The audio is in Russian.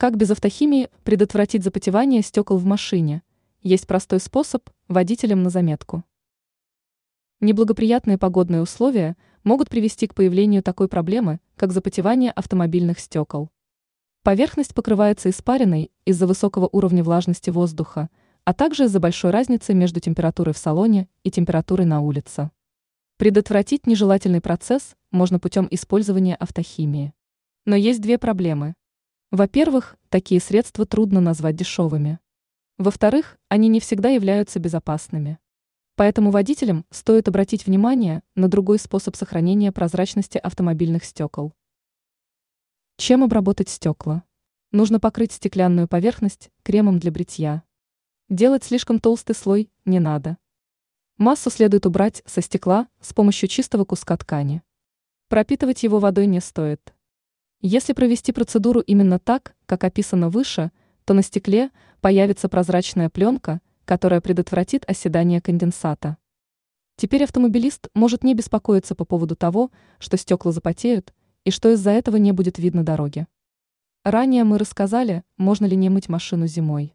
Как без автохимии предотвратить запотевание стекол в машине? Есть простой способ водителям на заметку. Неблагоприятные погодные условия могут привести к появлению такой проблемы, как запотевание автомобильных стекол. Поверхность покрывается испариной из-за высокого уровня влажности воздуха, а также из-за большой разницы между температурой в салоне и температурой на улице. Предотвратить нежелательный процесс можно путем использования автохимии. Но есть две проблемы. Во-первых, такие средства трудно назвать дешевыми. Во-вторых, они не всегда являются безопасными. Поэтому водителям стоит обратить внимание на другой способ сохранения прозрачности автомобильных стекол. Чем обработать стекла? Нужно покрыть стеклянную поверхность кремом для бритья. Делать слишком толстый слой не надо. Массу следует убрать со стекла с помощью чистого куска ткани. Пропитывать его водой не стоит. Если провести процедуру именно так, как описано выше, то на стекле появится прозрачная пленка, которая предотвратит оседание конденсата. Теперь автомобилист может не беспокоиться по поводу того, что стекла запотеют, и что из-за этого не будет видно дороги. Ранее мы рассказали, можно ли не мыть машину зимой.